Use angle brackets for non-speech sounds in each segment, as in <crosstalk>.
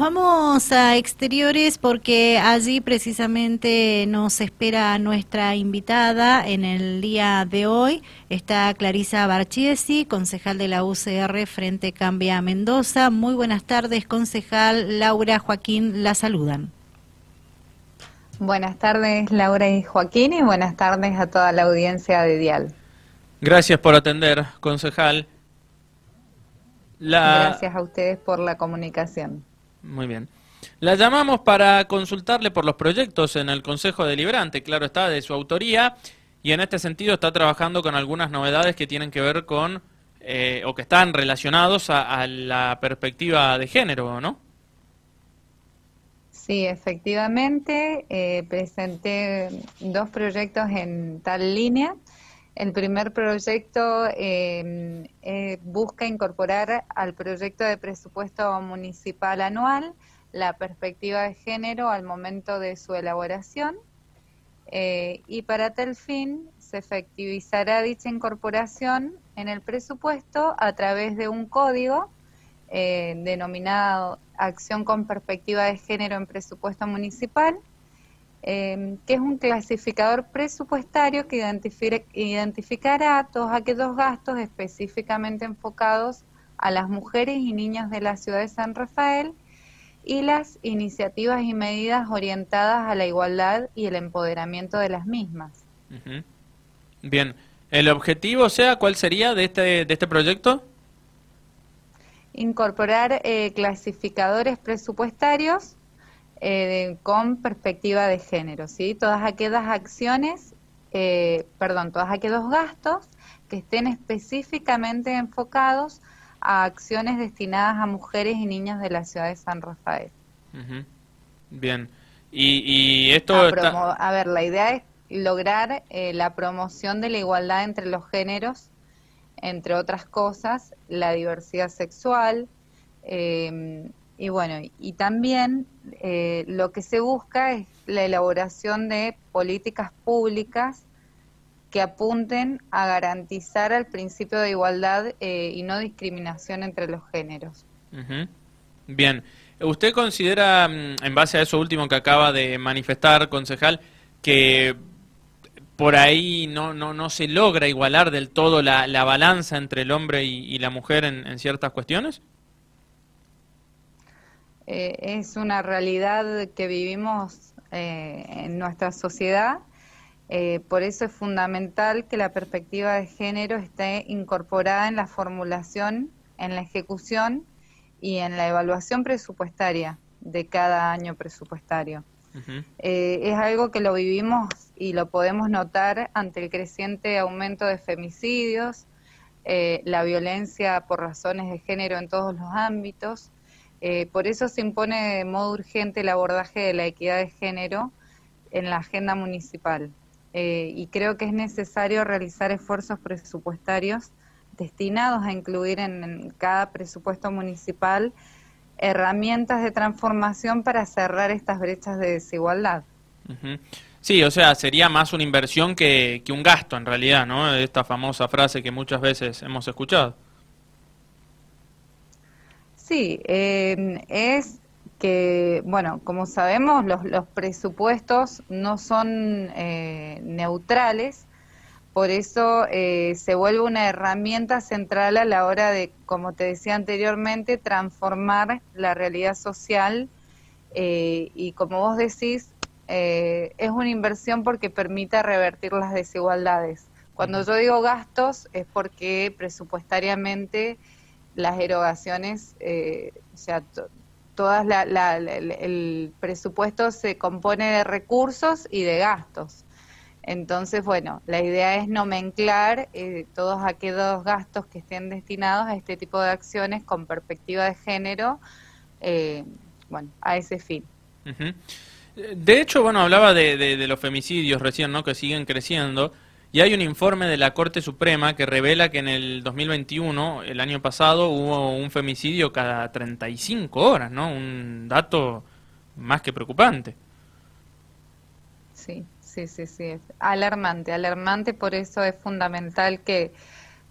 nos vamos a exteriores porque allí precisamente nos espera nuestra invitada en el día de hoy. Está Clarisa Barchiesi, concejal de la UCR Frente Cambia Mendoza. Muy buenas tardes, concejal. Laura, Joaquín, la saludan. Buenas tardes, Laura y Joaquín, y buenas tardes a toda la audiencia de Dial. Gracias por atender, concejal. Gracias a ustedes por la comunicación. Muy bien. La llamamos para consultarle por los proyectos en el Consejo Deliberante, claro está, de su autoría, y en este sentido está trabajando con algunas novedades que tienen que ver con, eh, o que están relacionados a, la perspectiva de género, ¿no? Sí, efectivamente, eh, presenté dos proyectos en tal línea. El primer proyecto em, eh, busca incorporar al proyecto de presupuesto municipal anual la perspectiva de género al momento de su elaboración eh, y para tal fin se efectivizará dicha incorporación en el presupuesto a través de un código eh, denominado Acción con Perspectiva de Género en Presupuesto Municipal, Em, que es un clasificador presupuestario que identificará todos aquellos gastos específicamente enfocados a las mujeres y niños de la ciudad de San Rafael y las iniciativas y medidas orientadas a la igualdad y el empoderamiento de las mismas. Bien, ¿el objetivo, sea, cuál sería de este, de este proyecto? Incorporar eh, clasificadores presupuestarios eh, con perspectiva de género, ¿sí? Todas aquellas acciones, eh, perdón, todos aquellos gastos que estén específicamente enfocados a acciones destinadas a mujeres y niños de la ciudad de San Rafael. Bien. Y, esto... A, ver, la idea es lograr eh, la promoción de la igualdad entre los géneros, entre otras cosas, la diversidad sexual, eh, y bueno, y también eh, lo que se busca es la elaboración de políticas públicas que apunten a garantizar el principio de igualdad eh, y no discriminación entre los géneros. Bien, ¿usted considera, mm, en base a eso último que acaba de manifestar, concejal, que por ahí no, no, no se logra igualar del todo la, la balanza entre el hombre y, la mujer en ciertas cuestiones? Eh, es una realidad que vivimos eh, en nuestra sociedad. Eh, por eso es fundamental que la perspectiva de género esté incorporada en la formulación, en la ejecución y en la evaluación presupuestaria de cada año presupuestario. es algo que lo vivimos y lo podemos notar ante el creciente aumento de femicidios, la violencia por razones de género en todos los ámbitos, eh, por eso se impone de modo urgente el abordaje de la equidad de género en la agenda municipal. Eh, y creo que es necesario realizar esfuerzos presupuestarios destinados a incluir en, cada presupuesto municipal herramientas de transformación para cerrar estas brechas de desigualdad. Sí, o sea, sería más una inversión que, que un gasto en realidad, ¿no? Esta famosa frase que muchas veces hemos escuchado. Sí, em, es que, bueno, como sabemos, los, los presupuestos no son eh, neutrales, por eso eh, se vuelve una herramienta central a la hora de, como te decía anteriormente, transformar la realidad social eh, y, como vos decís, es una inversión porque permite revertir las desigualdades. Cuando yo digo gastos es porque presupuestariamente las erogaciones, eh, o sea, todas el presupuesto se compone de recursos y de gastos. Entonces, bueno, la idea es nomenclar eh, todos aquellos gastos que estén destinados a este tipo de acciones con perspectiva de género, eh, bueno, a ese fin. De hecho, bueno, hablaba de, de, los femicidios recién, ¿no? Que siguen creciendo. Y hay un informe de la Corte Suprema que revela que en el 2021, el año pasado, hubo un femicidio cada 35 horas, ¿no? Un dato más que preocupante. Sí, sí, sí, sí. Alarmante, alarmante. Por eso es fundamental que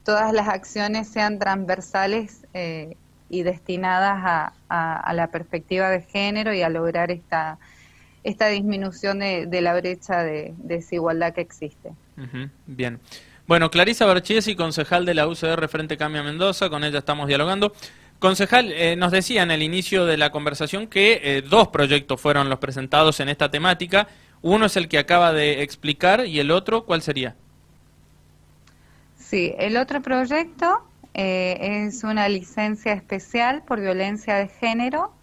todas las acciones sean transversales eh, y destinadas a, la perspectiva de género y a lograr esta, esta disminución de, la brecha de, desigualdad que existe. Bien. Bueno, Clarisa Barchiesi, concejal de la UCR Frente Cambia Mendoza, con ella estamos dialogando. Concejal, eh, nos decía en el inicio de la conversación que eh, dos proyectos fueron los presentados en esta temática. Uno es el que acaba de explicar y el otro, ¿cuál sería? Sí, el otro proyecto eh, es una licencia especial por violencia de género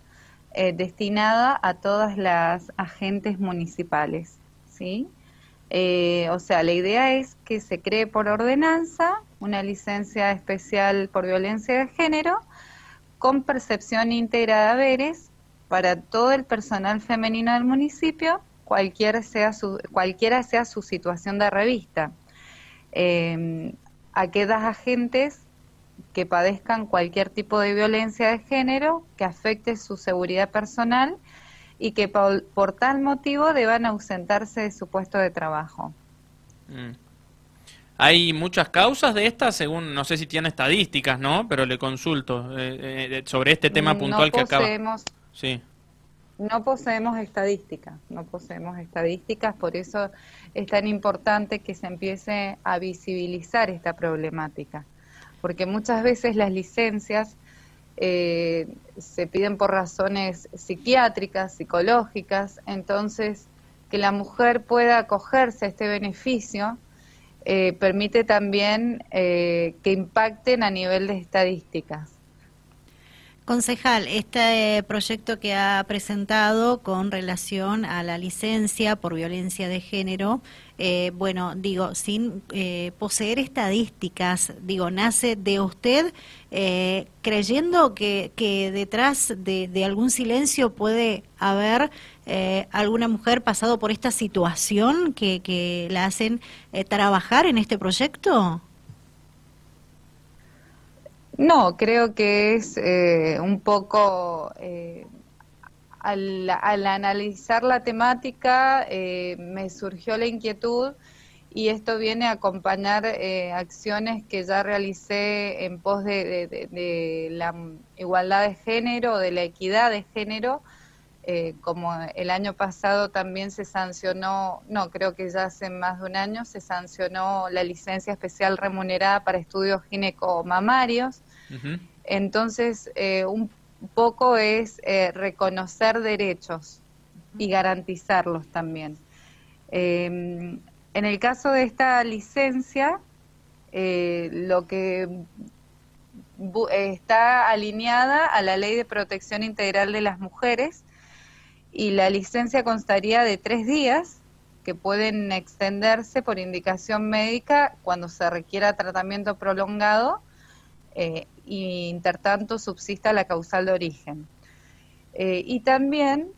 destinada a todas las agentes municipales, ¿sí? Eh, o sea, la idea es que se cree por ordenanza una licencia especial por violencia de género con percepción íntegra de haberes para todo el personal femenino del municipio, cualquiera sea su, cualquiera sea su situación de revista. Eh, aquellas agentes que padezcan cualquier tipo de violencia de género que afecte su seguridad personal y que por, tal motivo deban ausentarse de su puesto de trabajo. Mm. Hay muchas causas de estas, según, no sé si tiene estadísticas, ¿no? Pero le consulto eh, eh, sobre este tema puntual que acaba. Sí. No poseemos estadísticas, no poseemos estadísticas, por eso es tan importante que se empiece a visibilizar esta problemática porque muchas veces las licencias eh, se piden por razones psiquiátricas, psicológicas, entonces que la mujer pueda acogerse a este beneficio eh, permite también eh, que impacten a nivel de estadísticas. Concejal, este proyecto que ha presentado con relación a la licencia por violencia de género, eh, bueno, digo, sin eh, poseer estadísticas, digo, nace de usted eh, creyendo que, que detrás de, de, algún silencio puede haber alguna mujer pasado por esta situación que, que la hacen trabajar en este proyecto. No, creo que es eh, un poco, eh, al, analizar la temática, eh, me surgió la inquietud y esto viene a acompañar acciones que ya realicé en pos de, la igualdad de género, de la equidad de género, como el año pasado también se sancionó, no, creo que ya hace más de un año se sancionó la licencia especial remunerada para estudios ginecomamarios. Entonces, eh, un poco es eh, reconocer derechos y garantizarlos también. Em, en el caso de esta licencia, eh, lo que está alineada a la Ley de Protección Integral de las Mujeres y la licencia constaría de tres días que pueden extenderse por indicación médica cuando se requiera tratamiento prolongado eh, y intertanto subsista la causal de origen. Eh, y también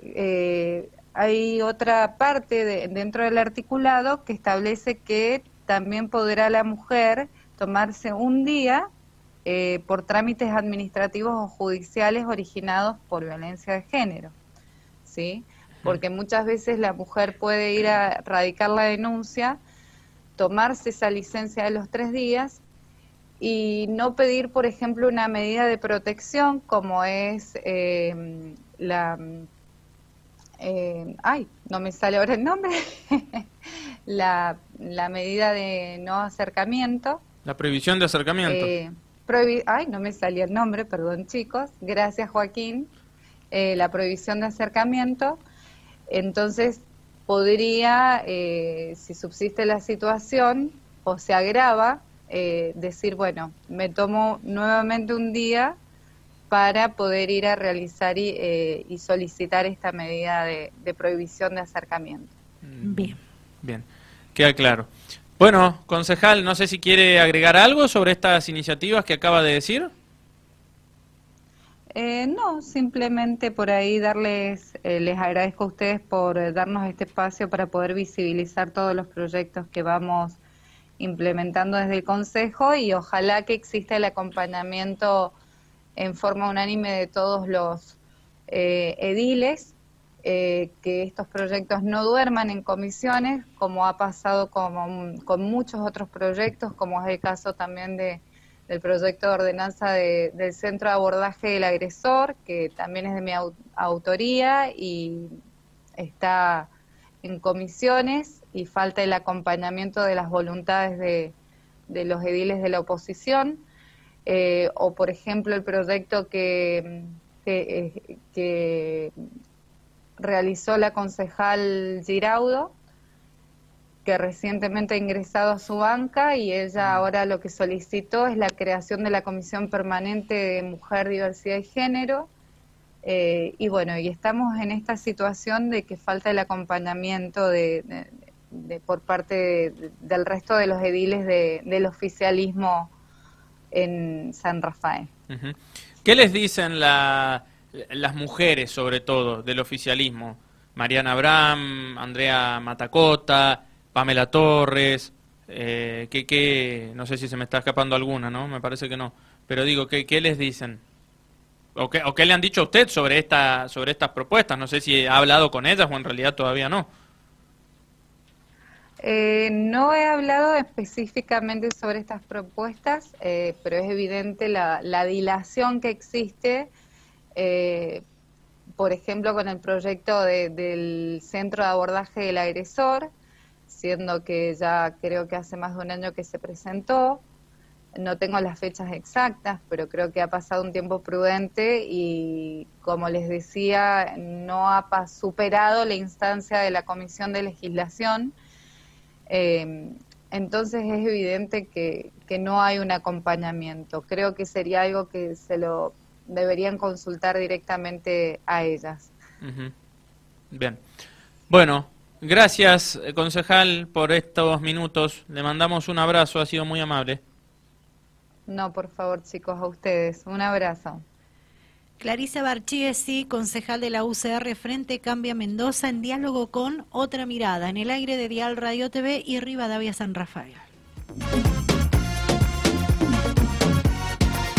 eh, hay otra parte dentro del articulado que establece que también podrá la mujer tomarse un día por trámites administrativos o judiciales originados por violencia de género. ¿sí? Porque muchas veces la mujer puede ir a radicar la denuncia, tomarse esa licencia de los tres días y no pedir, por ejemplo, una medida de protección como es eh, la... Eh, ay, no me sale ahora el nombre. <laughs> la, la, medida de no acercamiento. La prohibición de acercamiento. Eh, ay, no me salía el nombre, perdón chicos. Gracias Joaquín. la prohibición de acercamiento. Entonces, podría, si subsiste la situación o se agrava, eh, decir, bueno, me tomo nuevamente un día para poder ir a realizar y, eh, solicitar esta medida de, prohibición de acercamiento. Mm, bien. Bien, queda claro. Bueno, concejal, no sé si quiere agregar algo sobre estas iniciativas que acaba de decir. Eh, no, simplemente por ahí darles, les agradezco a ustedes por darnos este espacio para poder visibilizar todos los proyectos que vamos implementando desde el Consejo y ojalá que exista el acompañamiento en forma unánime de todos los eh, ediles, eh, que estos proyectos no duerman en comisiones, como ha pasado con, con muchos otros proyectos, como es el caso también de, del proyecto de ordenanza del Centro de Abordaje del Agresor, que también es de mi autoría y está en comisiones y falta el acompañamiento de las voluntades de, los ediles de la oposición. Eh, o, por ejemplo, el proyecto que, que, que realizó la concejal Giraudo, que recientemente ha ingresado a su banca y ella ahora lo que solicitó es la creación de la Comisión Permanente de Mujer, Diversidad y Género. Eh, y bueno, y estamos en esta situación de que falta el acompañamiento de, por parte del resto de los ediles del oficialismo en San Rafael. ¿Qué les dicen las mujeres, sobre todo, del oficialismo? Mariana Abraham, Andrea Matacota, Pamela Torres, eh, que, no sé si se me está escapando alguna, ¿no? Me parece que no. Pero digo, ¿qué, qué les dicen? ¿O qué, ¿O qué le han dicho a usted sobre, esta, sobre estas propuestas? No sé si ha hablado con ellas o en realidad todavía no. Eh, no he hablado específicamente sobre estas propuestas, eh, pero es evidente la, la dilación que existe, eh, por ejemplo, con el proyecto del Centro de Abordaje del Agresor, siendo que ya creo que hace más de un año que se presentó. No tengo las fechas exactas, pero creo que ha pasado un tiempo prudente y, como les decía, no ha superado la instancia de la Comisión de Legislación. Eh, entonces es evidente que, no hay un acompañamiento. Creo que sería algo que se lo deberían consultar directamente a ellas. Bien. Bueno, Gracias, eh, concejal, por estos minutos. Le mandamos un abrazo, ha sido muy amable. No, por favor, chicos, a ustedes. Un abrazo. Clarisa Barchiesi, concejal de la UCR Frente Cambia Mendoza, en diálogo con Otra Mirada, en el aire de Dial Radio TV y Rivadavia San Rafael.